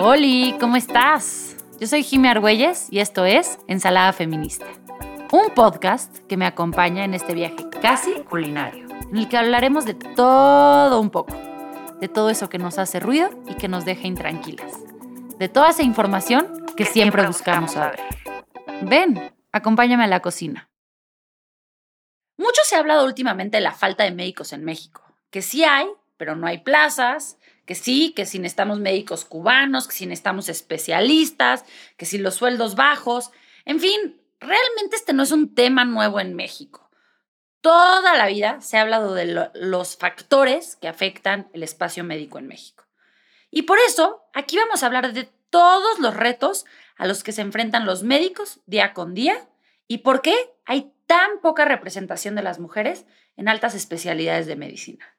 Oli, ¿cómo estás? Yo soy Jimmy Argüelles y esto es Ensalada Feminista, un podcast que me acompaña en este viaje casi culinario, en el que hablaremos de todo un poco, de todo eso que nos hace ruido y que nos deja intranquilas, de toda esa información que, siempre, buscamos saber. Ven, acompáñame a la cocina. Mucho se ha hablado últimamente de la falta de médicos en México, que sí hay, pero no hay plazas, que sí, que si necesitamos médicos cubanos, que si necesitamos especialistas, que si los sueldos bajos, en fin, realmente este no es un tema nuevo en México. Toda la vida se ha hablado de los factores que afectan el espacio médico en México. Y por eso, aquí vamos a hablar de todos los retos a los que se enfrentan los médicos día con día y por qué hay tan poca representación de las mujeres en altas especialidades de medicina.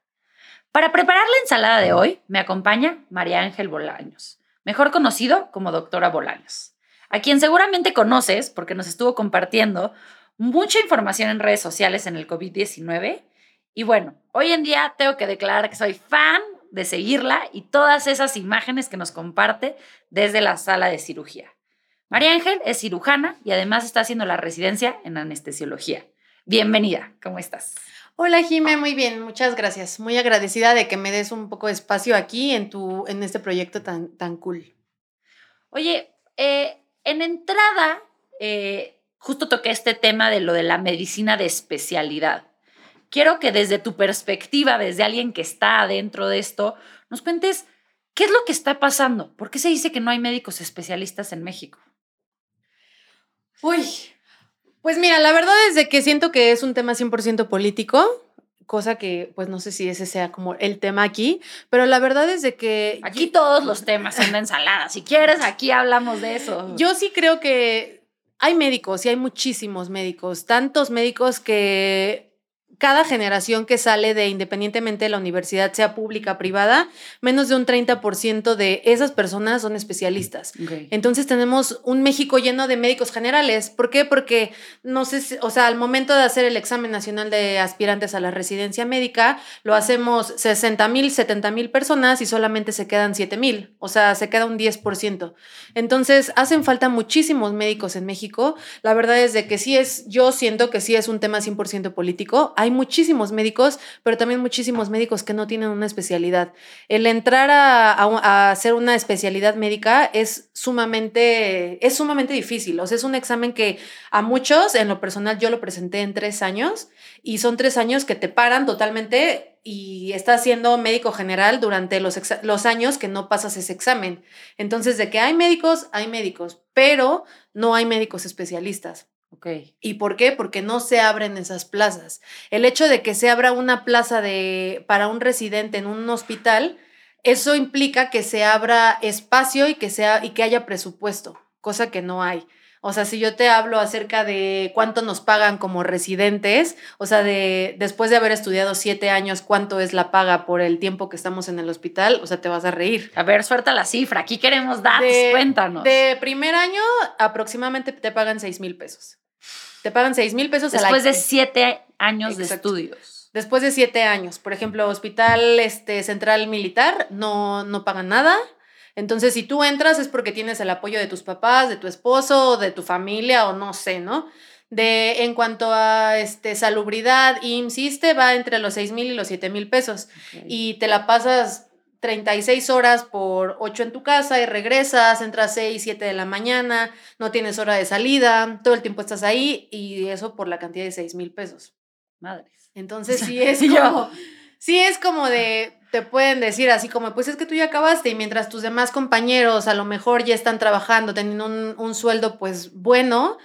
Para preparar la ensalada de hoy me acompaña María Ángel Bolaños, mejor conocido como doctora Bolaños, a quien seguramente conoces porque nos estuvo compartiendo mucha información en redes sociales en el COVID-19. Y bueno, hoy en día tengo que declarar que soy fan de seguirla y todas esas imágenes que nos comparte desde la sala de cirugía. María Ángel es cirujana y además está haciendo la residencia en anestesiología. Bienvenida, ¿cómo estás? Hola Jime, muy bien, muchas gracias. Muy agradecida de que me des un poco de espacio aquí en, tu, en este proyecto tan, tan cool. Oye, eh, en entrada, eh, justo toqué este tema de lo de la medicina de especialidad. Quiero que desde tu perspectiva, desde alguien que está dentro de esto, nos cuentes qué es lo que está pasando. ¿Por qué se dice que no hay médicos especialistas en México? Uy, pues mira, la verdad es de que siento que es un tema 100% político, cosa que pues no sé si ese sea como el tema aquí, pero la verdad es de que... Aquí todos los temas son de ensalada, si quieres aquí hablamos de eso. Yo sí creo que hay médicos y hay muchísimos médicos, tantos médicos que cada generación que sale de independientemente de la universidad, sea pública o privada, menos de un 30% de esas personas son especialistas. Entonces tenemos un México lleno de médicos generales. ¿Por qué? Porque no sé, o sea, al momento de hacer el examen nacional de aspirantes a la residencia médica, lo hacemos 60 mil, 70 mil personas y solamente se quedan 7 mil. O sea, se queda un 10%. Entonces hacen falta muchísimos médicos en México. La verdad es de que sí es, yo siento que sí es un tema 100% político. Hay muchísimos médicos, pero también muchísimos médicos que no tienen una especialidad. El entrar a, hacer una especialidad médica es sumamente, es sumamente difícil. O sea, es un examen que a muchos, en lo personal, yo lo presenté en tres años y son tres años que te paran totalmente y estás siendo médico general durante los años que no pasas ese examen. Entonces, de que hay médicos, hay médicos, pero no hay médicos especialistas. Okay. ¿Y por qué? Porque no se abren esas plazas. El hecho de que se abra una plaza de, para un residente en un hospital, eso implica que se abra espacio y que, sea, y que haya presupuesto, cosa que no hay. O sea, si yo te hablo acerca de cuánto nos pagan como residentes, o sea, de después de haber estudiado siete años, cuánto es la paga por el tiempo que estamos en el hospital, o sea, te vas a reír. A ver, suelta la cifra, aquí queremos datos, cuéntanos. De primer año, aproximadamente te pagan seis mil pesos. Te pagan seis mil pesos Después de siete años de estudios. Después de siete años. Por ejemplo, Hospital este, Central Militar no, no pagan nada. Entonces, si tú entras es porque tienes el apoyo de tus papás, de tu esposo, de tu familia o no sé, ¿no? De, en cuanto a este, salubridad, IMSS va entre los seis mil y los siete mil pesos. Y te la pasas 36 horas por 8 en tu casa y regresas, entras 6, 7 de la mañana, no tienes hora de salida, todo el tiempo estás ahí y eso por la cantidad de 6 mil pesos. Madres. Entonces sí es como, sí es como de, te pueden decir así como, pues es que tú ya acabaste y mientras tus demás compañeros a lo mejor ya están trabajando, teniendo un, un sueldo pues bueno,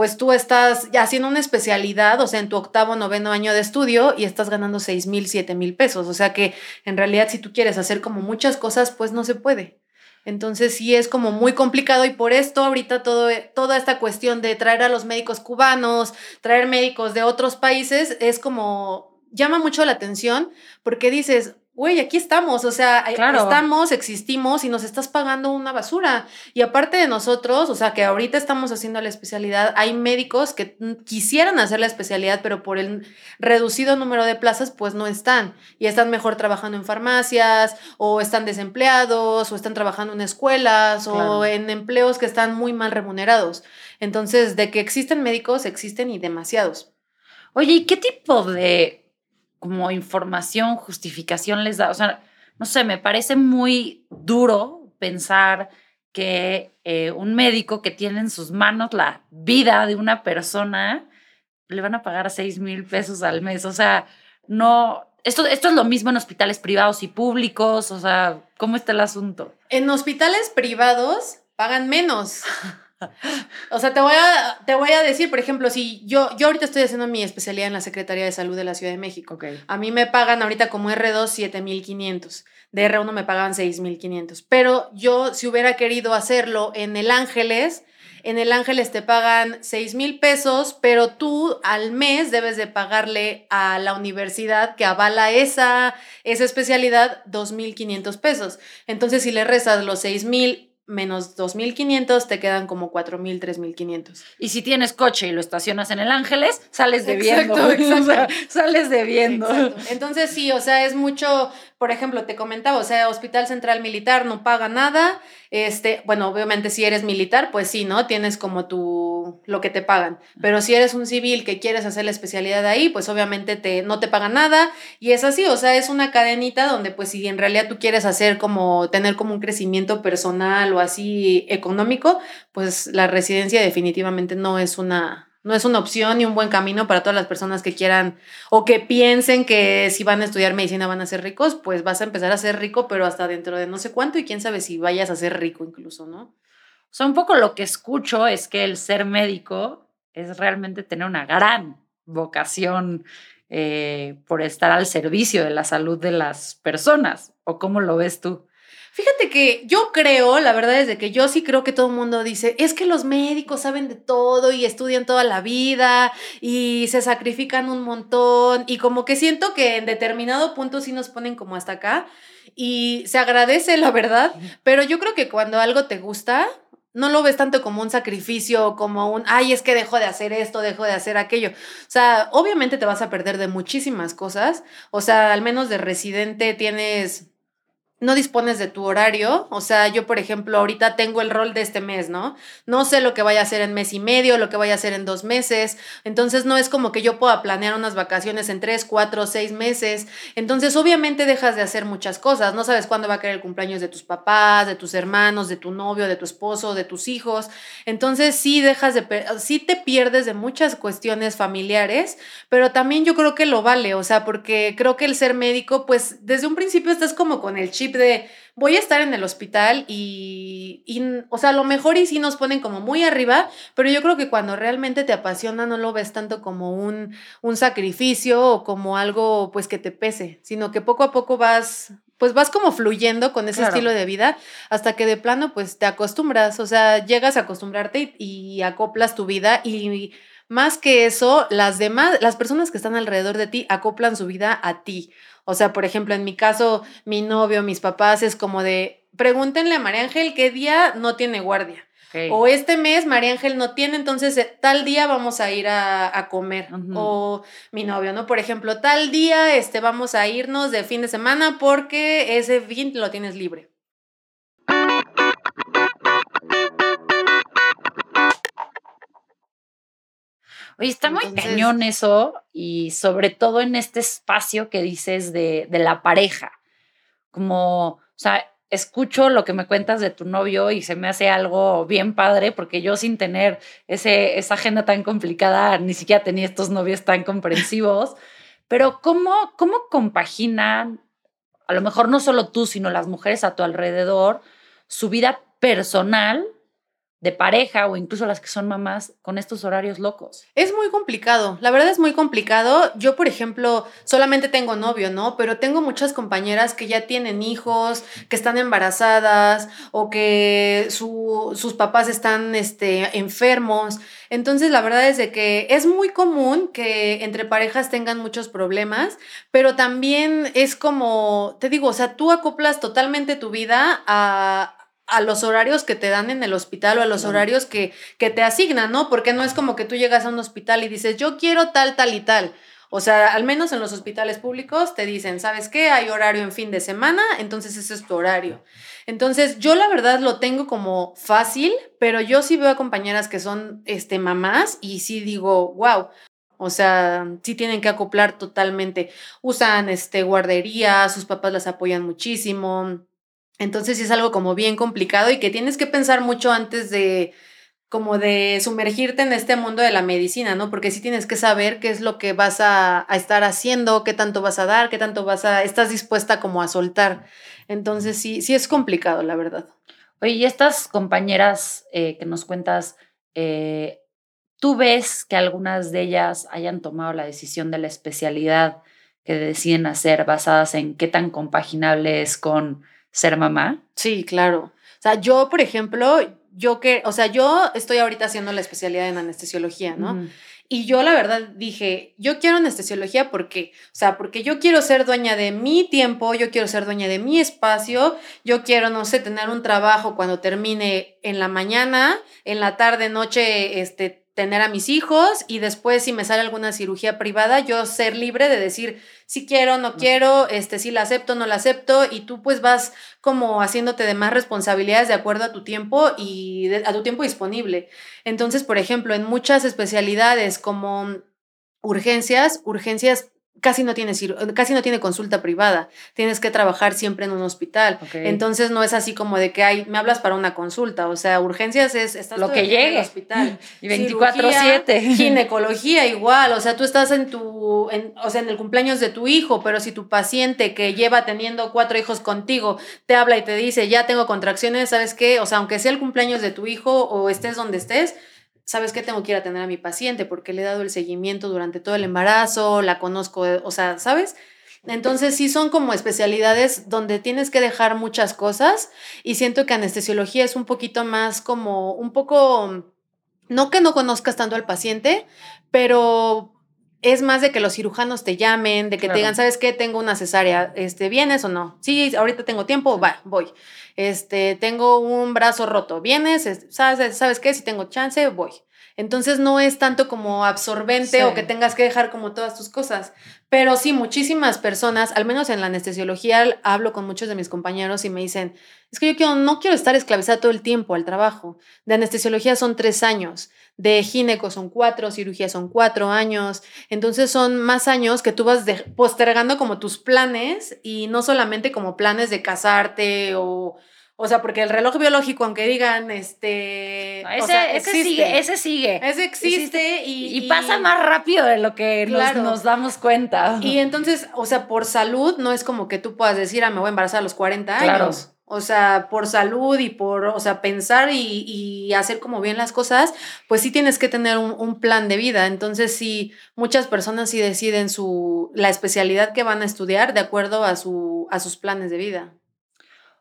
pues tú estás haciendo una especialidad, o sea, en tu octavo, noveno año de estudio y estás ganando seis mil, siete mil pesos. O sea que en realidad si tú quieres hacer como muchas cosas, pues no se puede. Entonces sí es como muy complicado y por esto ahorita todo, toda esta cuestión de traer a los médicos cubanos, traer médicos de otros países, es como llama mucho la atención porque dices, güey, aquí estamos, o sea, estamos, existimos y nos estás pagando una basura. Y aparte de nosotros, o sea, que ahorita estamos haciendo la especialidad, hay médicos que quisieran hacer la especialidad, pero por el reducido número de plazas, pues no están. Y están mejor trabajando en farmacias, o están desempleados, o están trabajando en escuelas, o en empleos que están muy mal remunerados. Entonces, de que existen médicos, existen y demasiados. Oye, ¿y qué tipo de como información, justificación les da. O sea, no sé, me parece muy duro pensar que eh, un médico que tiene en sus manos la vida de una persona le van a pagar 6 mil pesos al mes. O sea, no. Esto, esto es lo mismo en hospitales privados y públicos. O sea, ¿cómo está el asunto? En hospitales privados pagan menos. O sea, te voy, a, te voy a decir, por ejemplo, si yo, yo ahorita estoy haciendo mi especialidad en la Secretaría de Salud de la Ciudad de México. A mí me pagan ahorita como R2 7500. De R1 me pagaban 6500. Pero yo, si hubiera querido hacerlo en el Ángeles, en el Ángeles te pagan 6 mil pesos, pero tú al mes debes de pagarle a la universidad que avala esa, esa especialidad 2.500 pesos. Entonces, si le rezas los 6 mil menos 2.500, te quedan como 4.000, 3.500. Y si tienes coche y lo estacionas en el Ángeles, sales debiendo. Exacto, sales debiendo. Entonces sí, o sea, es mucho, por ejemplo, te comentaba, o sea, Hospital Central Militar no paga nada, este, bueno, obviamente si eres militar, pues sí, ¿no? Tienes como tu, lo que te pagan, pero si eres un civil que quieres hacer la especialidad ahí, pues obviamente te, no te pagan nada y es así, o sea, es una cadenita donde pues si en realidad tú quieres hacer como, tener como un crecimiento personal o así económico, pues la residencia definitivamente no es una, no es una opción ni un buen camino para todas las personas que quieran o que piensen que si van a estudiar medicina van a ser ricos, pues vas a empezar a ser rico, pero hasta dentro de no sé cuánto y quién sabe si vayas a ser rico incluso, ¿no? O sea, un poco lo que escucho es que el ser médico es realmente tener una gran vocación eh, por estar al servicio de la salud de las personas. ¿O cómo lo ves tú? Fíjate que yo creo, la verdad es de que yo sí creo que todo el mundo dice, es que los médicos saben de todo y estudian toda la vida y se sacrifican un montón y como que siento que en determinado punto sí nos ponen como hasta acá y se agradece la verdad, pero yo creo que cuando algo te gusta, no lo ves tanto como un sacrificio, como un, ay, es que dejo de hacer esto, dejo de hacer aquello. O sea, obviamente te vas a perder de muchísimas cosas. O sea, al menos de residente tienes no dispones de tu horario. O sea, yo, por ejemplo, ahorita tengo el rol de este mes, ¿no? No sé lo que vaya a hacer en mes y medio, lo que vaya a hacer en dos meses. Entonces, no es como que yo pueda planear unas vacaciones en tres, cuatro, seis meses. Entonces, obviamente dejas de hacer muchas cosas. No sabes cuándo va a caer el cumpleaños de tus papás, de tus hermanos, de tu novio, de tu esposo, de tus hijos. Entonces, sí dejas de, sí te pierdes de muchas cuestiones familiares, pero también yo creo que lo vale. O sea, porque creo que el ser médico, pues, desde un principio estás como con el chip de voy a estar en el hospital y, o sea, a lo mejor y sí nos ponen como muy arriba, pero yo creo que cuando realmente te apasiona no lo ves tanto como un, un sacrificio o como algo pues que te pese, sino que poco a poco vas pues vas como fluyendo con ese estilo de vida hasta que de plano pues te acostumbras, o sea, llegas a acostumbrarte y, y acoplas tu vida y más que eso, las demás, las personas que están alrededor de ti acoplan su vida a ti. O sea, por ejemplo, en mi caso, mi novio, mis papás, es como de, pregúntenle a María Ángel qué día no tiene guardia. O este mes María Ángel no tiene, entonces eh, tal día vamos a ir a, comer. O mi novio, ¿no? Por ejemplo, tal día este, vamos a irnos de fin de semana porque ese fin lo tienes libre. Oye, está muy cañón eso y sobre todo en este espacio que dices de, de la pareja. Como, o sea, escucho lo que me cuentas de tu novio y se me hace algo bien padre porque yo sin tener ese, esa agenda tan complicada ni siquiera tenía estos novios tan comprensivos. Pero ¿cómo, cómo compaginan, a lo mejor no solo tú, sino las mujeres a tu alrededor, su vida personal de pareja o incluso las que son mamás con estos horarios locos? Es muy complicado, la verdad es muy complicado. Yo, por ejemplo, solamente tengo novio, ¿no? Pero tengo muchas compañeras que ya tienen hijos, que están embarazadas o que sus papás están este, enfermos. Entonces, la verdad es de que es muy común que entre parejas tengan muchos problemas, pero también es como, te digo, o sea, tú acoplas totalmente tu vida a, a los horarios que te dan en el hospital o a los horarios que, que te asignan, ¿no? Porque no es como que tú llegas a un hospital y dices, yo quiero tal, tal y tal. O sea, al menos en los hospitales públicos te dicen, ¿sabes qué? Hay horario en fin de semana, entonces ese es tu horario. Entonces, yo la verdad lo tengo como fácil, pero yo sí veo a compañeras que son este, mamás y sí digo, wow. O sea, sí tienen que acoplar totalmente. Usan este, guardería, sus papás las apoyan muchísimo entonces sí es algo como bien complicado y que tienes que pensar mucho antes de como de sumergirte en este mundo de la medicina, ¿no? Porque sí tienes que saber qué es lo que vas a, estar haciendo, qué tanto vas a dar, qué tanto vas a, estás dispuesta como a soltar. Entonces sí, sí es complicado, la verdad. Oye, y estas compañeras eh, que nos cuentas, eh, ¿tú ves que algunas de ellas hayan tomado la decisión de la especialidad que deciden hacer basadas en qué tan compaginable es con ser mamá? Sí, claro. O sea, yo, por ejemplo, yo que, o sea, yo estoy ahorita haciendo la especialidad en anestesiología, ¿no? Y yo la verdad dije, yo quiero anestesiología porque, o sea, porque yo quiero ser dueña de mi tiempo, yo quiero ser dueña de mi espacio, yo quiero, no sé, tener un trabajo cuando termine en la mañana, en la tarde, noche, este, tener a mis hijos y después si me sale alguna cirugía privada, yo ser libre de decir si quiero, no quiero, este, si la acepto, no la acepto y tú pues vas como haciéndote de más responsabilidades de acuerdo a tu tiempo y a tu tiempo disponible. Entonces, por ejemplo, en muchas especialidades como urgencias, urgencias casi no tiene, casi no tiene consulta privada. Tienes que trabajar siempre en un hospital. Entonces no es así como de que hay, me hablas para una consulta. O sea, urgencias es estás lo que llegue. En el hospital. Y 24/7. Ginecología igual. O sea, tú estás en tu, o sea, en el cumpleaños de tu hijo, pero si tu paciente que lleva teniendo cuatro hijos contigo te habla y te dice, ya tengo contracciones, ¿sabes qué? O sea, aunque sea el cumpleaños de tu hijo o estés donde estés, ¿sabes qué? Tengo que ir a tener a mi paciente porque le he dado el seguimiento durante todo el embarazo, la conozco, o sea, ¿sabes? Entonces sí son como especialidades donde tienes que dejar muchas cosas y siento que anestesiología es un poquito más como, un poco, no que no conozcas tanto al paciente, pero es más de que los cirujanos te llamen, de que te digan, ¿sabes qué? Tengo una cesárea, este, ¿vienes o no? Sí, ahorita tengo tiempo, va, voy este, tengo un brazo roto, vienes, ¿sabes, ¿sabes qué? Si tengo chance, voy. Entonces no es tanto como absorbente o que tengas que dejar como todas tus cosas. Pero sí, muchísimas personas, al menos en la anestesiología, hablo con muchos de mis compañeros y me dicen, es que yo no quiero estar esclavizada todo el tiempo al trabajo. De anestesiología son tres años, de gineco son cuatro, cirugía son cuatro años. Entonces son más años que tú vas postergando como tus planes y no solamente como planes de casarte o o sea, porque el reloj biológico, aunque digan, este. ese, sigue, ese sigue. Ese existe, y, pasa más rápido de lo que nos, damos cuenta. Y entonces, o sea, por salud, no es como que tú puedas decir, ah, me voy a embarazar a los 40 años. O sea, por salud y por, o sea, pensar y, hacer como bien las cosas, pues sí tienes que tener un, un, plan de vida. Entonces, sí, muchas personas sí deciden su, la especialidad que van a estudiar de acuerdo a, su, a sus planes de vida.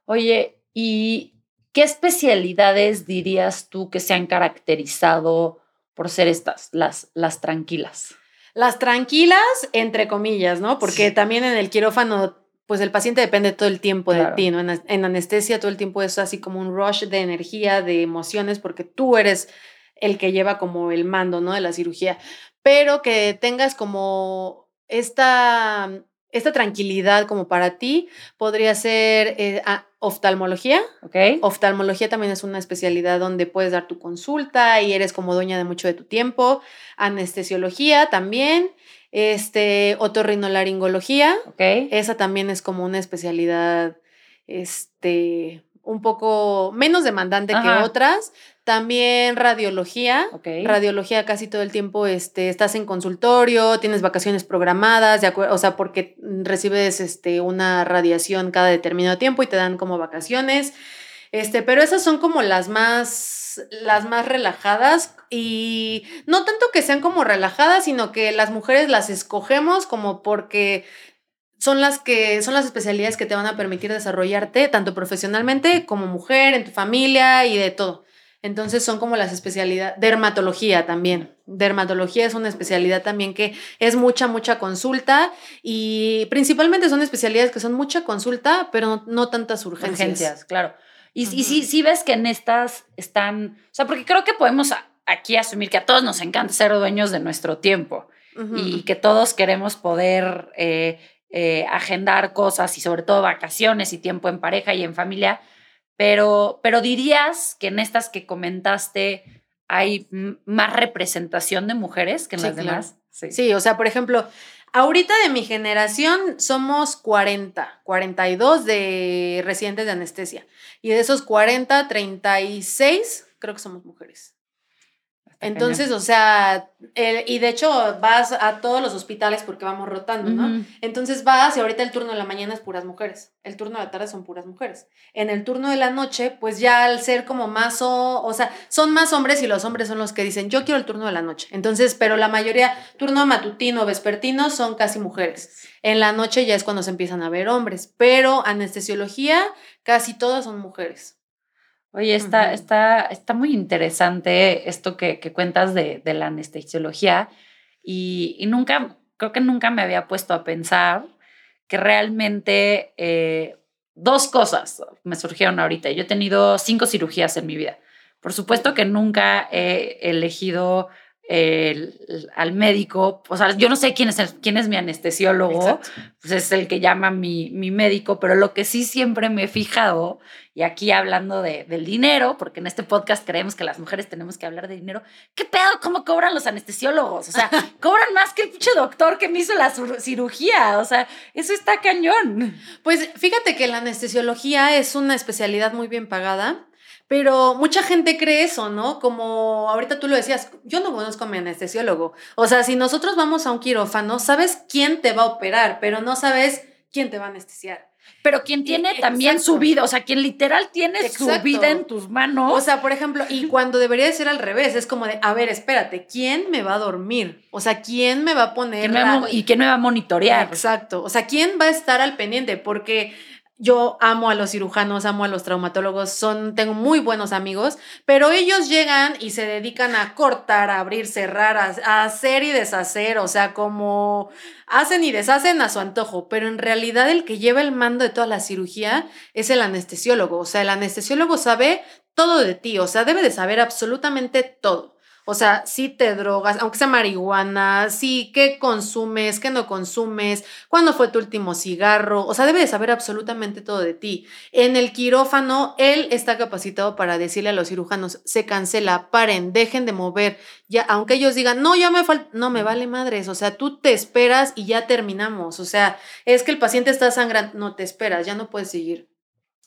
Oye, ¿Y qué especialidades dirías tú que se han caracterizado por ser estas, las, las tranquilas? Las tranquilas, entre comillas, ¿no? Porque también en el quirófano, pues el paciente depende todo el tiempo de ti, ¿no? En, en, anestesia todo el tiempo es así como un rush de energía, de emociones, porque tú eres el que lleva como el mando, ¿no? De la cirugía. Pero que tengas como esta esta tranquilidad como para ti podría ser eh, oftalmología. Okay. Oftalmología también es una especialidad donde puedes dar tu consulta y eres como dueña de mucho de tu tiempo. Anestesiología también. Este, otorrinolaringología. Okay. Esa también es como una especialidad, este, un poco menos demandante que otras. También radiología. Radiología casi todo el tiempo este, estás en consultorio, tienes vacaciones programadas, de o sea, porque recibes este, una radiación cada determinado tiempo y te dan como vacaciones. Este, pero esas son como las más, las más relajadas y no tanto que sean como relajadas, sino que las mujeres las escogemos como porque son las que son las especialidades que te van a permitir desarrollarte tanto profesionalmente como mujer, en tu familia y de todo. Entonces son como las especialidades, dermatología también. Dermatología es una especialidad también que es mucha, mucha consulta y principalmente son especialidades que son mucha consulta, pero no, tantas urgencias. Urgencias, claro. Y, y sí, sí ves que en estas están, o sea, porque creo que podemos aquí asumir que a todos nos encanta ser dueños de nuestro tiempo y que todos queremos poder eh, eh, agendar cosas y sobre todo vacaciones y tiempo en pareja y en familia pero, pero dirías que en estas que comentaste hay más representación de mujeres que en las demás. Sí. sí, o sea, por ejemplo, ahorita de mi generación somos 40, 42 de residentes de anestesia. Y de esos 40, 36 creo que somos mujeres. Entonces, o sea, y de hecho vas a todos los hospitales porque vamos rotando, ¿no? Entonces vas y ahorita el turno de la mañana es puras mujeres, el turno de la tarde son puras mujeres. En el turno de la noche, pues ya al ser como más, o, o sea, son más hombres y los hombres son los que dicen, yo quiero el turno de la noche. Entonces, pero la mayoría, turno matutino, vespertino, son casi mujeres. En la noche ya es cuando se empiezan a ver hombres, pero anestesiología, casi todas son mujeres. Oye, está, está, está muy interesante esto que, cuentas de, la anestesiología y, nunca, creo que nunca me había puesto a pensar que realmente eh, dos cosas me surgieron ahorita. Yo he tenido cinco cirugías en mi vida. Por supuesto que nunca he elegido al médico, o sea, yo no sé quién es, quién es mi anestesiólogo, pues es el que llama mi, mi, médico, pero lo que sí siempre me he fijado, y aquí hablando de, del dinero, porque en este podcast creemos que las mujeres tenemos que hablar de dinero, ¿qué pedo? ¿Cómo cobran los anestesiólogos? O sea, cobran más que el pinche doctor que me hizo la cirugía, o sea, eso está cañón. Pues fíjate que la anestesiología es una especialidad muy bien pagada pero mucha gente cree eso, ¿no? Como ahorita tú lo decías, yo no conozco a mi anestesiólogo. O sea, si nosotros vamos a un quirófano, sabes quién te va a operar, pero no sabes quién te va a anestesiar. Pero quien tiene también su vida, o sea, quien literal tiene su vida en tus manos. O sea, por ejemplo, y cuando debería de ser al revés, es como de, a ver, espérate, ¿quién me va a dormir? O sea, ¿quién me va a poner... y quién me va a monitorear. Exacto, o sea, ¿quién va a estar al pendiente? Porque yo amo a los cirujanos, amo a los traumatólogos, son, tengo muy buenos amigos, pero ellos llegan y se dedican a cortar, a abrir, cerrar, a, hacer y deshacer, o sea, como hacen y deshacen a su antojo, pero en realidad el que lleva el mando de toda la cirugía es el anestesiólogo, o sea, el anestesiólogo sabe todo de ti, o sea, debe de saber absolutamente todo. O sea, si te drogas, aunque sea marihuana, sí, qué consumes, qué no consumes, cuándo fue tu último cigarro. O sea, debe de saber absolutamente todo de ti. En el quirófano, él está capacitado para decirle a los cirujanos, se cancela, paren, dejen de mover. Ya, aunque ellos digan, no, ya me falta, no me vale madres. O sea, tú te esperas y ya terminamos. O sea, es que el paciente está sangrando, no te esperas, ya no puedes seguir.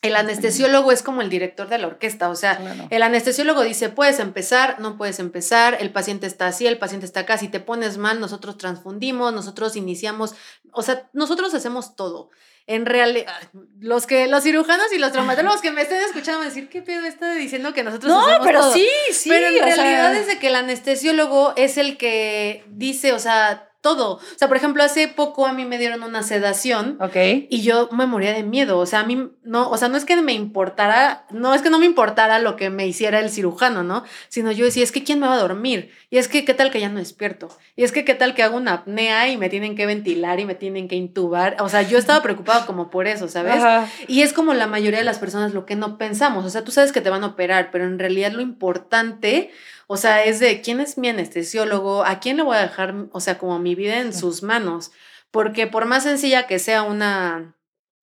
El anestesiólogo es como el director de la orquesta, o sea, el anestesiólogo dice, puedes empezar, no puedes empezar, el paciente está así, el paciente está acá, si te pones mal, nosotros transfundimos, nosotros iniciamos, o sea, nosotros hacemos todo. En realidad, los que los cirujanos y los traumatólogos que me estén escuchando me decir, ¿qué pedo está diciendo que nosotros no, hacemos pero sí, sí. Pero en realidad es de que el anestesiólogo es el que dice, o sea, todo. O sea, por ejemplo, hace poco a mí me dieron una sedación. Ok. Y yo me moría de miedo. O sea, a mí no, o sea, no es que me importara, no es que no me importara lo que me hiciera el cirujano, ¿no? Sino yo decía, es que ¿quién me va a dormir? Y es que, ¿qué tal que ya no despierto? Y es que, ¿qué tal que hago una apnea y me tienen que ventilar y me tienen que intubar? O sea, yo estaba preocupado como por eso, ¿sabes? Y es como la mayoría de las personas lo que no pensamos. O sea, tú sabes que te van a operar, pero en realidad lo importante, o sea, es de quién es mi anestesiólogo, a quién le voy a dejar, o sea, como mi vida en sus manos. Porque por más sencilla que sea una,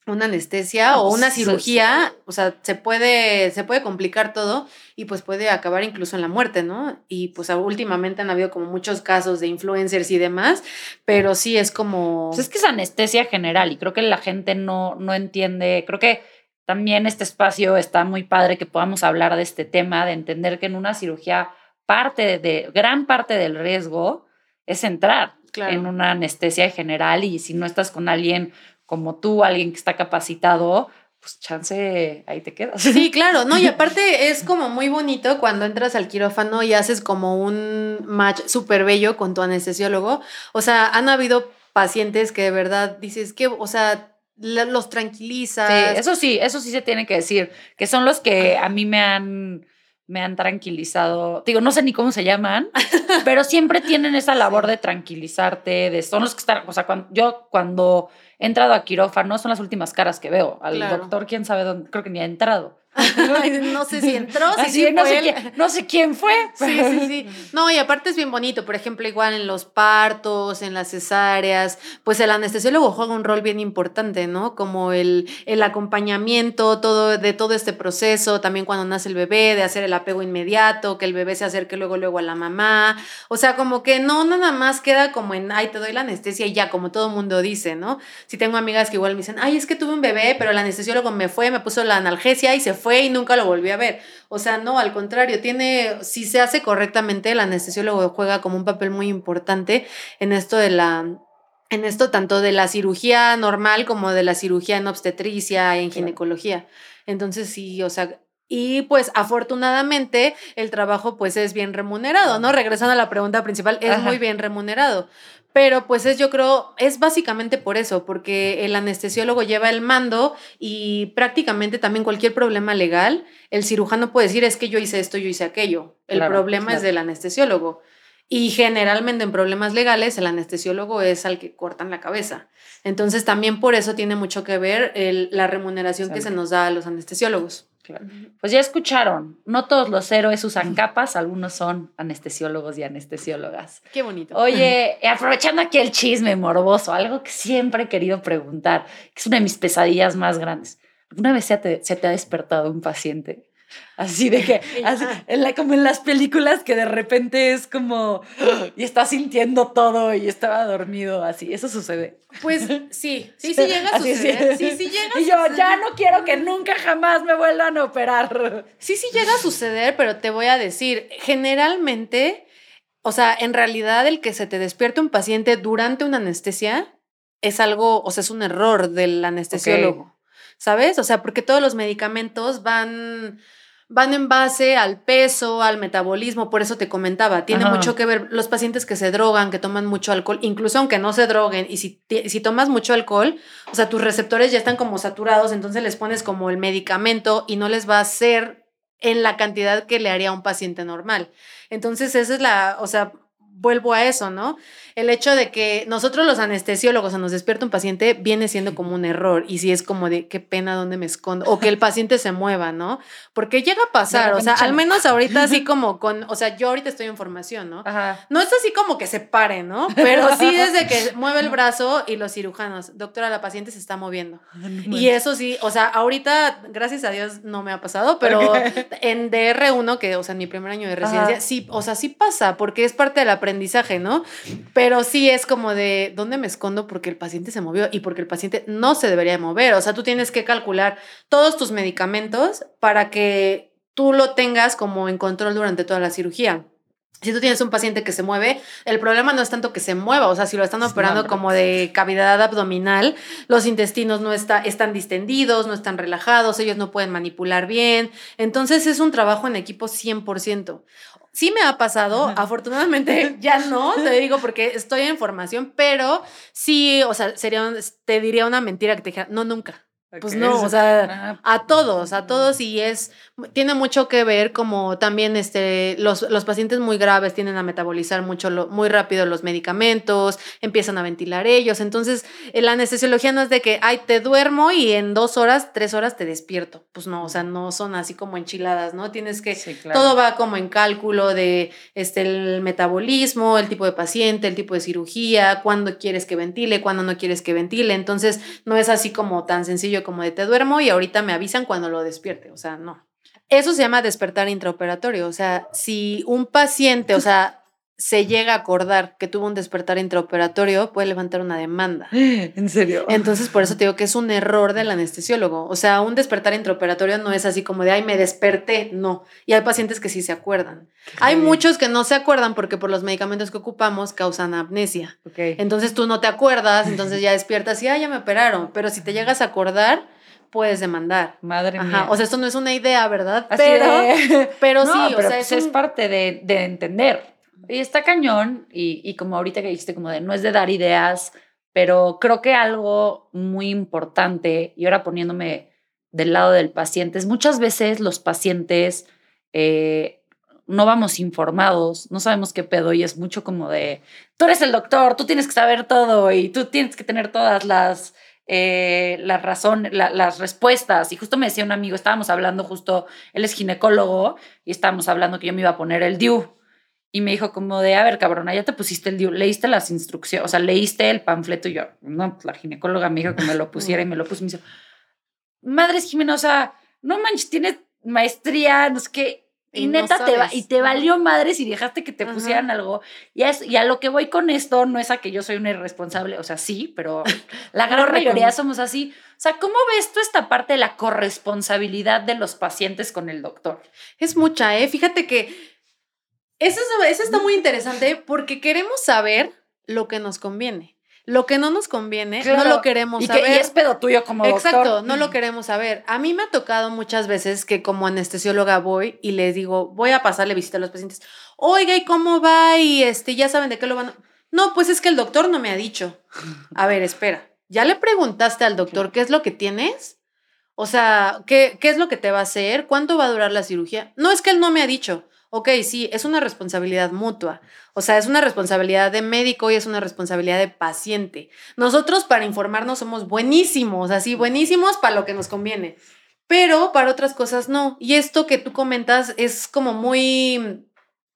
una anestesia o una cirugía, o sea, se puede, se puede complicar todo y pues puede acabar incluso en la muerte, ¿no? Y pues últimamente han habido como muchos casos de influencers y demás, pero sí es como... Pues es que es anestesia general y creo que la gente no, no entiende, creo que también este espacio está muy padre que podamos hablar de este tema, de entender que en una cirugía parte de, gran parte del riesgo es entrar en una anestesia general y si no estás con alguien como tú, alguien que está capacitado, pues chance, ahí te quedas. Sí, claro, no, y aparte es como muy bonito cuando entras al quirófano y haces como un match súper bello con tu anestesiólogo. O sea, han habido pacientes que de verdad dices que, o sea, los tranquilizas. Sí, eso sí, eso sí se tiene que decir, que son los que a mí me han me han tranquilizado. Digo, no sé ni cómo se llaman, pero siempre tienen esa labor de tranquilizarte, de son los que están, o sea, cuando, yo cuando he entrado a quirófano son las últimas caras que veo. Al doctor, quién sabe dónde, creo que ni ha entrado. no sé si entró, si no, sé quién, no, sé quién, fue. Sí, sí, sí. No, y aparte es bien bonito. Por ejemplo, igual en los partos, en las cesáreas, pues el anestesiólogo juega un rol bien importante, ¿no? Como el, el acompañamiento todo, de todo este proceso, también cuando nace el bebé, de hacer el apego inmediato, que el bebé se acerque luego, luego a la mamá. O sea, como que no nada más queda como en, ay, te doy la anestesia y ya, como todo mundo dice, ¿no? Si tengo amigas que igual me dicen, ay, es que tuve un bebé, pero el anestesiólogo me fue, me puso la analgesia y se fue y nunca lo volví a ver. O sea, no, al contrario, tiene, si se hace correctamente, el anestesiólogo juega como un papel muy importante en esto de la en esto tanto de la cirugía normal como de la cirugía en obstetricia, en ginecología. Entonces sí, o sea, y pues afortunadamente el trabajo pues es bien remunerado, ¿no? Regresando a la pregunta principal, es muy bien remunerado. Pero pues es, yo creo, es básicamente por eso, porque el anestesiólogo lleva el mando y prácticamente también cualquier problema legal, el cirujano puede decir es que yo hice esto, yo hice aquello. El problema es del anestesiólogo. Y generalmente en problemas legales el anestesiólogo es al que cortan la cabeza. Entonces también por eso tiene mucho que ver la remuneración que se nos da a los anestesiólogos. Pues ya escucharon, no todos los héroes usan capas, algunos son anestesiólogos y anestesiólogas. Qué bonito. Oye, aprovechando aquí el chisme morboso, algo que siempre he querido preguntar, que es una de mis pesadillas más grandes. ¿Alguna vez se te ha despertado un paciente Así de que, así, en la, como en las películas que de repente es como, y está sintiendo todo y estaba dormido, así, eso sucede. Pues sí, sí, sí llega a suceder. Sí, sí, llega y yo ya no quiero que nunca jamás me vuelvan a operar. Sí, sí llega a suceder, pero te voy a decir, generalmente, o sea, en realidad el que se te despierte un paciente durante una anestesia es algo, o sea, es un error del anestesiólogo. ¿Sabes? O sea, porque todos los medicamentos van van en base al peso, al metabolismo, por eso te comentaba, tiene mucho que ver los pacientes que se drogan, que toman mucho alcohol, incluso aunque no se droguen, y si, si tomas mucho alcohol, o sea, tus receptores ya están como saturados, entonces les pones como el medicamento y no les va a hacer en la cantidad que le haría a un paciente normal. Entonces, esa es la, o sea, vuelvo a eso, ¿no? el hecho de que nosotros los anestesiólogos se nos despierta un paciente viene siendo como un error y si es como de qué pena dónde me escondo o que el paciente se mueva, ¿no? Porque llega a pasar, o sea, al menos ahorita así como con, o sea, yo ahorita estoy en formación, ¿no? No es así como que se pare, ¿no? Pero sí desde que mueve el brazo y los cirujanos, doctora, la paciente se está moviendo. y eso sí, o sea, ahorita, gracias a Dios, no me ha pasado, pero en DR1, que, o sea, en mi primer año de residencia, sí, o sea, sí pasa porque es parte del aprendizaje, ¿no? Pero sí es como de, ¿dónde me escondo? Porque el paciente se movió y porque el paciente no se debería mover. O sea, tú tienes que calcular todos tus medicamentos para que tú lo tengas como en control durante toda la cirugía. Si tú tienes un paciente que se mueve, el problema no es tanto que se mueva, o sea, si lo están operando como de cavidad abdominal, los intestinos no está, están distendidos, no están relajados, ellos no pueden manipular bien. Entonces es un trabajo en equipo 100%. Sí me ha pasado, afortunadamente ya no, te digo porque estoy en formación, pero sí, o sea, sería, te diría una mentira que te dijera, no, nunca. Pues no, o sea, a todos, a todos y es, tiene mucho que ver como también este, los, los pacientes muy graves tienden a metabolizar mucho, muy rápido los medicamentos, empiezan a ventilar ellos, entonces la anestesiología no es de que, ay, te duermo y en dos horas, tres horas te despierto, pues no, o sea, no son así como enchiladas, ¿no? Tienes que, todo va como en cálculo de este, el metabolismo, el tipo de paciente, el tipo de cirugía, cuándo quieres que ventile, cuándo no quieres que ventile, entonces no es así como tan sencillo como de te duermo y ahorita me avisan cuando lo despierte, o sea, no. Eso se llama despertar intraoperatorio, o sea, si un paciente, o sea, se llega a acordar que tuvo un despertar intraoperatorio, puede levantar una demanda. ¿En serio? Entonces, por eso te digo que es un error del anestesiólogo. O sea, un despertar intraoperatorio no es así como de, ay, me desperté. No. Y hay pacientes que sí se acuerdan. Hay muchos que no se acuerdan porque por los medicamentos que ocupamos causan amnesia. Entonces tú no te acuerdas, entonces ya despiertas y, ay, ya me operaron. Pero si te llegas a acordar, puedes demandar. Madre mía. O sea, esto no es una idea, ¿verdad? pero, pero sí, o sea, pues es, parte de, de, entender. Y está cañón, y, y como ahorita que dijiste, como de no es de dar ideas, pero creo que algo muy importante, y ahora poniéndome del lado del paciente, es muchas veces los pacientes eh, no vamos informados, no sabemos qué pedo y es mucho como de, tú eres el doctor, tú tienes que saber todo y tú tienes que tener todas las, eh, razones, las respuestas. Y justo me decía un amigo, estábamos hablando justo, él es ginecólogo y estábamos hablando que yo me iba a poner el DIU. Y me dijo como de, a ver, cabrona, ya te pusiste el leíste las instrucciones, o sea, leíste el panfleto y yo, no, pues la ginecóloga me dijo que me lo pusiera y me lo puse y me dijo, madres Jimena, o sea, no manches, tienes maestría, no sé qué, y, neta te, va, y te valió madres y dejaste que te pusieran algo. Y a lo que voy con esto no es a que yo soy una irresponsable, o sea, sí, pero la gran mayoría somos así. O sea, ¿cómo ves tú esta parte de la corresponsabilidad de los pacientes con el doctor? Es mucha, ¿eh? Fíjate que eso, eso está muy interesante porque queremos saber lo que nos conviene. Lo que no nos conviene, no lo queremos saber. y es pedo tuyo como doctor. Exacto, no lo queremos saber. A mí me ha tocado muchas veces que como anestesióloga voy y les digo, voy a pasarle visita a los pacientes. Oiga, ¿y cómo va? Y este, ya saben de qué lo van a... No, pues es que el doctor no me ha dicho. A ver, espera. ¿Ya le preguntaste al doctor qué es lo que tienes? O sea, ¿qué, ¿qué es lo que te va a hacer? ¿Cuánto va a durar la cirugía? No, es que él no me ha dicho ok, sí, es una responsabilidad mutua. O sea, es una responsabilidad de médico y es una responsabilidad de paciente. Nosotros para informarnos somos buenísimos, así, buenísimos para lo que nos conviene. Pero para otras cosas no. Y esto que tú comentas es como muy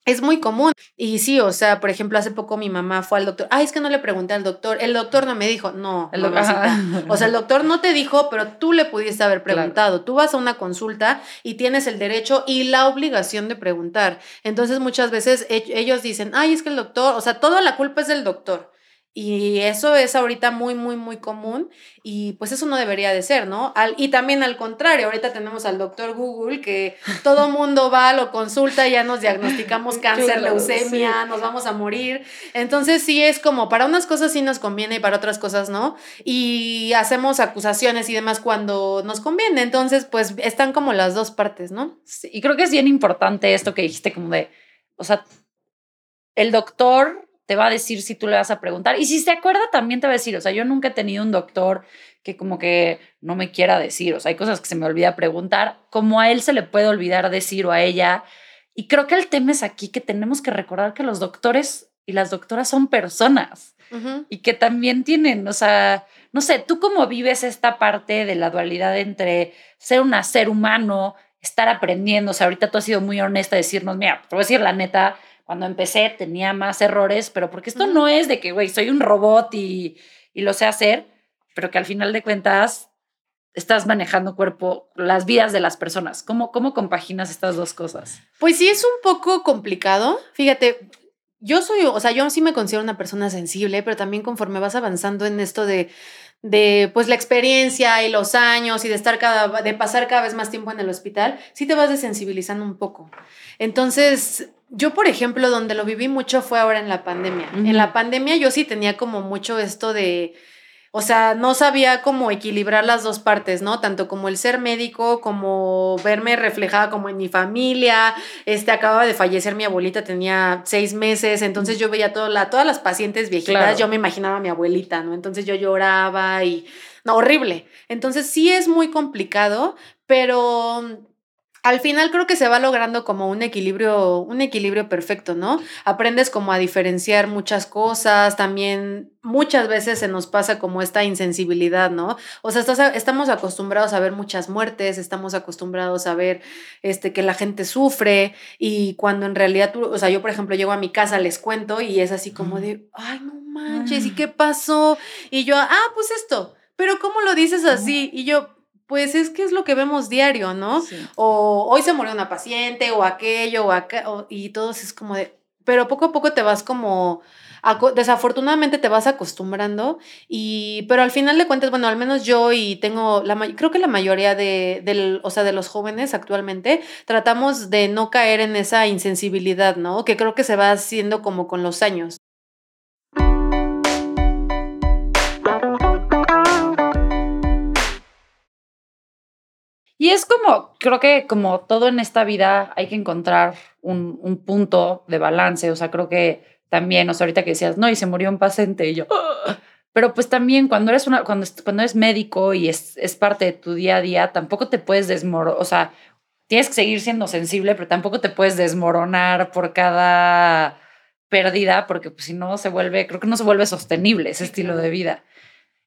es muy común. Y sí, o sea, por ejemplo, hace poco mi mamá fue al doctor. Ay, es que no le pregunté al doctor. El doctor no me dijo. No, el o sea, el doctor no te dijo, pero tú le pudiste haber preguntado. Tú vas a una consulta y tienes el derecho y la obligación de preguntar. Entonces, muchas veces ellos dicen, ay, es que el doctor, o sea, toda la culpa es del doctor. Y eso es ahorita muy, muy, muy común y pues eso no debería de ser, ¿no? Al, y también al contrario, ahorita tenemos al doctor Google que todo mundo va, lo consulta, ya nos diagnosticamos cáncer, leucemia, nos vamos a morir. Entonces sí es como, para unas cosas sí nos conviene y para otras cosas no. Y hacemos acusaciones y demás cuando nos conviene. Entonces pues están como las dos partes, ¿no? Sí, y creo que es bien importante esto que dijiste como de, o sea, el doctor te va a decir si tú le vas a preguntar. Y si se acuerda, también te va a decir, o sea, yo nunca he tenido un doctor que como que no me quiera decir, o sea, hay cosas que se me olvida preguntar, como a él se le puede olvidar decir o a ella. Y creo que el tema es aquí que tenemos que recordar que los doctores y las doctoras son personas y que también tienen, o sea, no sé, tú cómo vives esta parte de la dualidad entre ser un ser humano, estar aprendiendo, o sea, ahorita tú has sido muy honesta decirnos, mira, te voy a decir la neta, cuando empecé tenía más errores, pero porque esto no es de que, güey, soy un robot y, y lo sé hacer, pero que al final de cuentas estás manejando cuerpo, las vidas de las personas. ¿Cómo, ¿Cómo compaginas estas dos cosas? Pues sí, es un poco complicado. Fíjate, yo soy, o sea, yo sí me considero una persona sensible, pero también conforme vas avanzando en esto de, de pues la experiencia y los años y de estar cada, de pasar cada vez más tiempo en el hospital, sí te vas desensibilizando un poco. Entonces, yo, por ejemplo, donde lo viví mucho fue ahora en la pandemia. En la pandemia yo sí tenía como mucho esto de, o sea, no sabía cómo equilibrar las dos partes, ¿no? Tanto como el ser médico, como verme reflejada como en mi familia. Este, acababa de fallecer mi abuelita, tenía seis meses, entonces yo veía la, todas las pacientes viejitas, yo me imaginaba a mi abuelita, ¿no? Entonces yo lloraba y, no, horrible. Entonces sí es muy complicado, pero al final creo que se va logrando como un equilibrio, un equilibrio perfecto, ¿no? Aprendes como a diferenciar muchas cosas, también muchas veces se nos pasa como esta insensibilidad, ¿no? O sea, estamos acostumbrados a ver muchas muertes, estamos acostumbrados a ver este, que la gente sufre y cuando en realidad tú, o sea, yo por ejemplo llego a mi casa, les cuento y es así como de, ay, no manches, ¿y qué pasó? Y yo, ah, pues esto, pero ¿cómo lo dices así? Y yo, pues es que es lo que vemos diario, ¿no? O hoy se murió una paciente, o aquello, o acá, y todo es como de, pero poco a poco te vas como, desafortunadamente te vas acostumbrando, y, pero al final de cuentas, bueno, al menos yo y tengo, la, creo que la mayoría de, del, o sea, de los jóvenes actualmente, tratamos de no caer en esa insensibilidad, ¿no? Que creo que se va haciendo como con los años. Y es como, creo que como todo en esta vida hay que encontrar un, un punto de balance. O sea, creo que también, o sea, ahorita que decías, no, y se murió un paciente y yo, ¡Ah! pero pues también cuando eres una, cuando, cuando eres médico y es, es parte de tu día a día, tampoco te puedes desmoronar, o sea, tienes que seguir siendo sensible, pero tampoco te puedes desmoronar por cada pérdida, porque pues, si no se vuelve, creo que no se vuelve sostenible ese estilo de vida.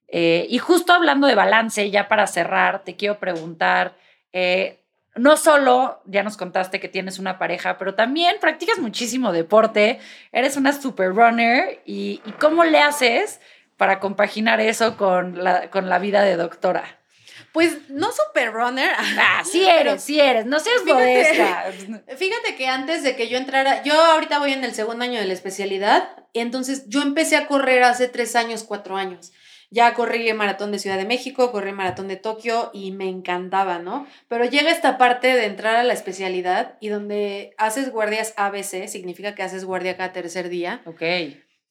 Eh, y justo hablando de balance, ya para cerrar, te quiero preguntar, eh, no solo ya nos contaste que tienes una pareja, pero también practicas muchísimo deporte, eres una super runner y, ¿cómo le haces para compaginar eso con la, con la vida de doctora? Pues no super runner. Ah, sí eres, sí eres. No seas fíjate, Fíjate que antes de que yo entrara, yo ahorita voy en el segundo año de la especialidad, y entonces yo empecé a correr hace tres años, cuatro años. Ya corrí el maratón de Ciudad de México, corrí el maratón de Tokio y me encantaba, ¿no? Pero llega esta parte de entrar a la especialidad y donde haces guardias ABC, significa que haces guardia cada tercer día. Ok.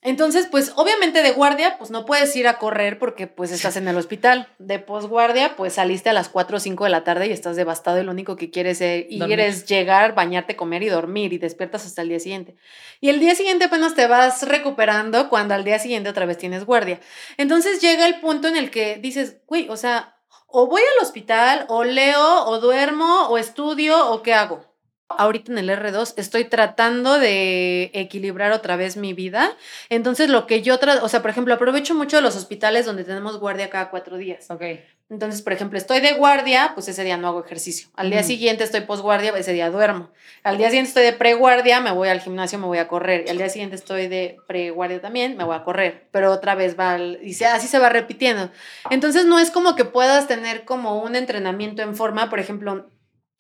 Entonces, pues obviamente de guardia, pues no puedes ir a correr porque pues estás en el hospital. De posguardia, pues saliste a las 4 o 5 de la tarde y estás devastado y lo único que quieres es, ir es llegar, bañarte, comer y dormir y despiertas hasta el día siguiente. Y el día siguiente apenas te vas recuperando cuando al día siguiente otra vez tienes guardia. Entonces llega el punto en el que dices, güey, o sea, o voy al hospital, o leo, o duermo, o estudio, o qué hago ahorita en el R2 estoy tratando de equilibrar otra vez mi vida. Entonces, lo que yo o sea, por ejemplo, aprovecho mucho de los hospitales donde tenemos guardia cada cuatro días. Ok. Entonces, por ejemplo, estoy de guardia, pues ese día no hago ejercicio. Al día siguiente estoy posguardia, ese día duermo. Al día siguiente estoy de preguardia, me voy al gimnasio, me voy a correr. Y al día siguiente estoy de preguardia también, me voy a correr. Pero otra vez va, y así se va repitiendo. Entonces, no es como que puedas tener como un entrenamiento en forma, por ejemplo,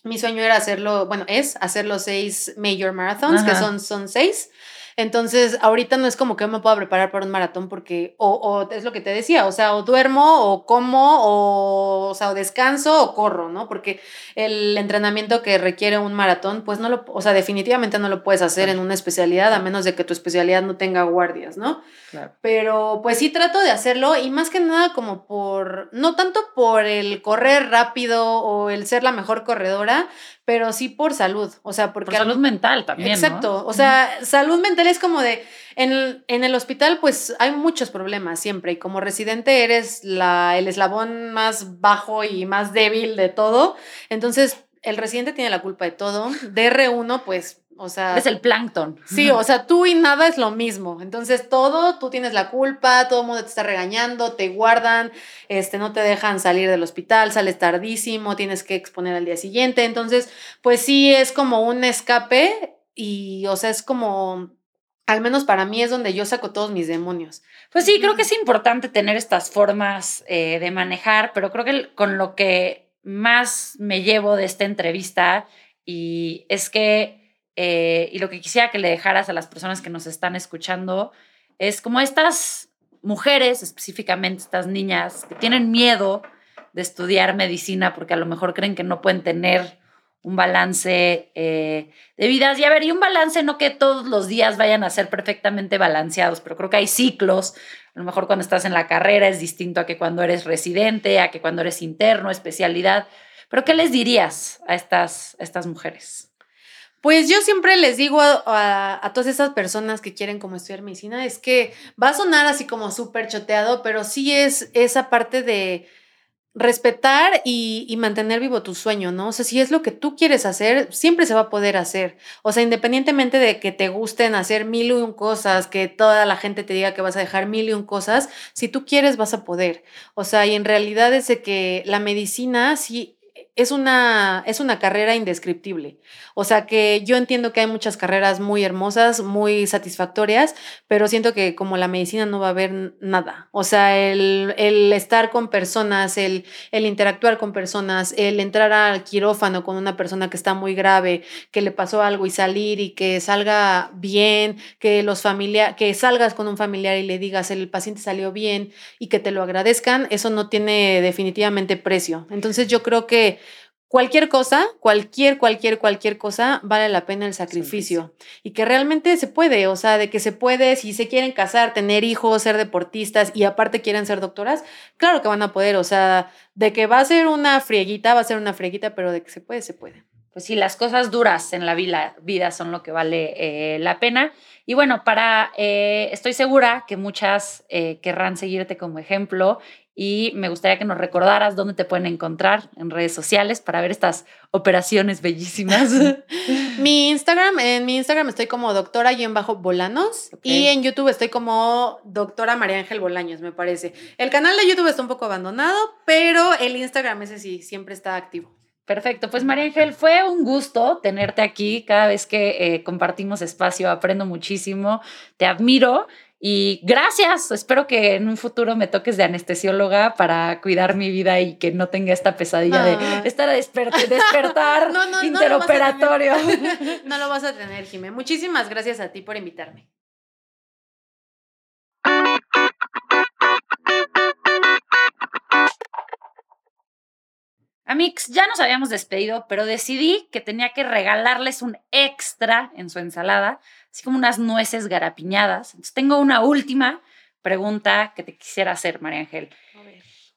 mi sueño era hacerlo, bueno, es hacer los seis major marathons, que son, son seis. Entonces, ahorita no es como que me pueda preparar para un maratón porque, o, o, es lo que te decía, o sea, o duermo, o como, o, o sea, o descanso, o corro, ¿no? Porque el entrenamiento que requiere un maratón, pues no lo, o sea, definitivamente no lo puedes hacer en una especialidad a menos de que tu especialidad no tenga guardias, ¿no? Claro. Pero pues sí trato de hacerlo y más que nada como por, no tanto por el correr rápido o el ser la mejor corredora, pero sí por salud, o sea, porque... Por salud mental también. Exacto, o sea, salud mental es como de, en el, en el, hospital pues hay muchos problemas siempre y como residente eres la, el eslabón más bajo y más débil de todo, entonces el residente tiene la culpa de todo, DR1 pues o sea. Es el plancton. Sí, o sea, tú y nada es lo mismo. Entonces, todo, tú tienes la culpa, todo el mundo te está regañando, te guardan, este, no te dejan salir del hospital, sales tardísimo, tienes que exponer al día siguiente. Entonces, pues sí, es como un escape y, o sea, es como. Al menos para mí es donde yo saco todos mis demonios. Pues sí, creo que es importante tener estas formas eh, de manejar, pero creo que con lo que más me llevo de esta entrevista y es que eh, y lo que quisiera que le dejaras a las personas que nos están escuchando es como estas mujeres, específicamente estas niñas, que tienen miedo de estudiar medicina porque a lo mejor creen que no pueden tener un balance eh, de vidas. Y a ver, y un balance no que todos los días vayan a ser perfectamente balanceados, pero creo que hay ciclos. A lo mejor cuando estás en la carrera es distinto a que cuando eres residente, a que cuando eres interno, especialidad. Pero ¿qué les dirías a estas, a estas mujeres? Pues yo siempre les digo a, todas esas personas que quieren como estudiar medicina, es que va a sonar así como súper choteado, pero sí es esa parte de respetar y, y, mantener vivo tu sueño, ¿no? O sea, si es lo que tú quieres hacer, siempre se va a poder hacer. O sea, independientemente de que te gusten hacer mil y un cosas, que toda la gente te diga que vas a dejar mil y un cosas, si tú quieres vas a poder. O sea, y en realidad es de que la medicina sí es una, es una carrera indescriptible. O sea que yo entiendo que hay muchas carreras muy hermosas, muy satisfactorias, pero siento que como la medicina no va a haber nada. O sea, el, estar con personas, el, el, interactuar con personas, el entrar al quirófano con una persona que está muy grave, que le pasó algo y salir y que salga bien, que los familia que salgas con un familiar y le digas el paciente salió bien y que te lo agradezcan, eso no tiene definitivamente precio. Entonces yo creo que cualquier cosa, cualquier, cualquier, cualquier cosa, vale la pena el sacrificio. Y que realmente se puede, o sea, de que se puede, si se quieren casar, tener hijos, ser deportistas y aparte quieren ser doctoras, claro que van a poder, o sea, de que va a ser una frieguita, va a ser una frieguita, pero de que se puede, se puede. Pues sí, las cosas duras en la vida, son lo que vale eh, la pena. Y bueno, para, eh, estoy segura que muchas eh, querrán seguirte como ejemplo y me gustaría que nos recordaras dónde te pueden encontrar en redes sociales para ver estas operaciones bellísimas. mi Instagram, en mi Instagram estoy como doctora-bolanos y en YouTube estoy como doctora María Ángel Bolaños, me parece. El canal de YouTube está un poco abandonado, pero el Instagram ese sí, siempre está activo. Perfecto, pues María Ángel, fue un gusto tenerte aquí. Cada vez que eh, compartimos espacio aprendo muchísimo, te admiro y gracias. Espero que en un futuro me toques de anestesióloga para cuidar mi vida y que no tenga esta pesadilla de estar a despertar interoperatorio. No lo vas a tener, Jimé. Muchísimas gracias a ti por invitarme. Amix, ya nos habíamos despedido, pero decidí que tenía que regalarles un extra en su ensalada, así como unas nueces garapiñadas. Entonces tengo una última pregunta que te quisiera hacer, María Ángel.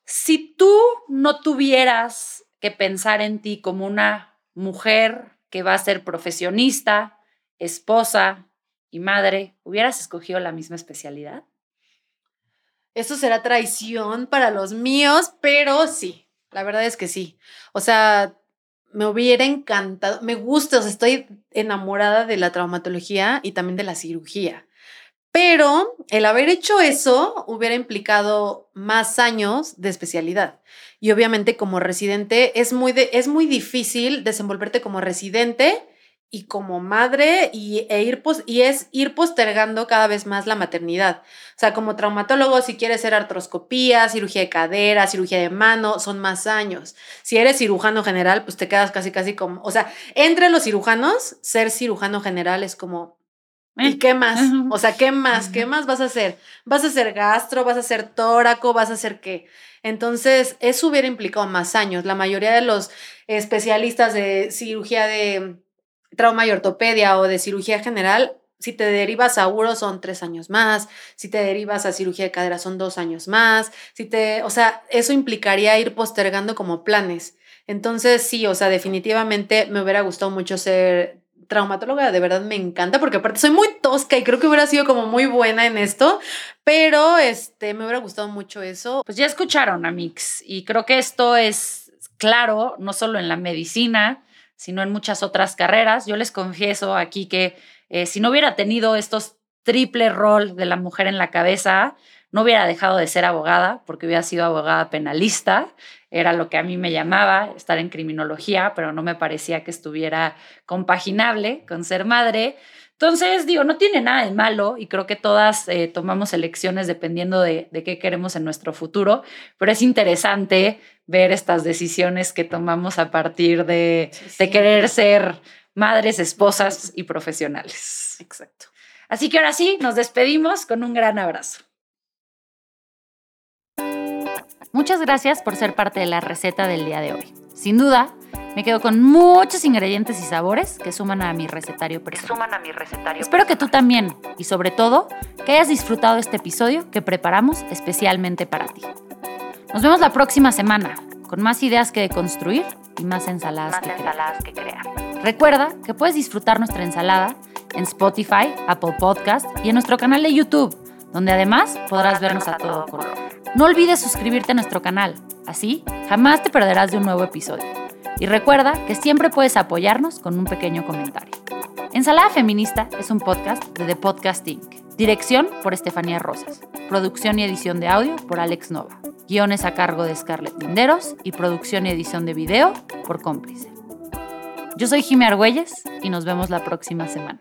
Si tú no tuvieras que pensar en ti como una mujer que va a ser profesionista, esposa y madre, ¿hubieras escogido la misma especialidad? Eso será traición para los míos, pero sí, la verdad es que sí. O sea, me hubiera encantado, me gusta, o sea, estoy enamorada de la traumatología y también de la cirugía. Pero el haber hecho eso hubiera implicado más años de especialidad. Y obviamente como residente es muy, es muy difícil desenvolverte como residente y como madre y, e ir y es ir postergando cada vez más la maternidad. O sea, como traumatólogo, si quieres hacer artroscopía, cirugía de cadera, cirugía de mano, son más años. Si eres cirujano general, pues te quedas casi, casi como, o sea, entre los cirujanos, ser cirujano general es como, ¿y eh, qué más? O sea, ¿qué más? ¿Qué más vas a hacer? ¿Vas a hacer gastro? ¿Vas a hacer tóraco? ¿Vas a hacer qué? Entonces, eso hubiera implicado más años. La mayoría de los especialistas de cirugía de trauma y ortopedia o de cirugía general, si te derivas a uro son tres años más, si te derivas a cirugía de cadera son dos años más, si te, o sea, eso implicaría ir postergando como planes. Entonces, sí, o sea, definitivamente me hubiera gustado mucho ser traumatóloga, de verdad me encanta, porque aparte soy muy tosca y creo que hubiera sido como muy buena en esto, pero este, me hubiera gustado mucho eso. Pues ya escucharon, Amix, y creo que esto es claro, no solo en la medicina, sino en muchas otras carreras. Yo les confieso aquí que eh, si no hubiera tenido estos triple rol de la mujer en la cabeza, no hubiera dejado de ser abogada, porque hubiera sido abogada penalista. Era lo que a mí me llamaba, estar en criminología, pero no me parecía que estuviera compaginable con ser madre. Entonces, digo, no tiene nada de malo y creo que todas eh, tomamos elecciones dependiendo de, qué queremos en nuestro futuro, pero es interesante ver estas decisiones que tomamos a partir de, de querer ser madres, esposas y profesionales. Exacto. Así que ahora sí, nos despedimos con un gran abrazo. Muchas gracias por ser parte de la receta del día de hoy. Sin duda, me quedo con muchos ingredientes y sabores que suman a mi recetario personal. suman a mi recetario. Espero que tú también y sobre todo que hayas disfrutado este episodio que preparamos especialmente para ti. Nos vemos la próxima semana con más ideas que deconstruir y más ensaladas, que, ensaladas que crear. Recuerda que puedes disfrutar nuestra ensalada en Spotify, Apple Podcast y en nuestro canal de YouTube, donde además podrás vernos a todo color. No olvides suscribirte a nuestro canal, así jamás te perderás de un nuevo episodio. Y recuerda que siempre puedes apoyarnos con un pequeño comentario. Ensalada Feminista es un podcast de The Podcast Inc. Dirección por Estefanía Rosas. Producción y edición de audio por Alex Nova. Guiones a cargo de Scarlett Linderos y producción y edición de video por Cómplice. Yo soy Jimmy Argüelles y nos vemos la próxima semana.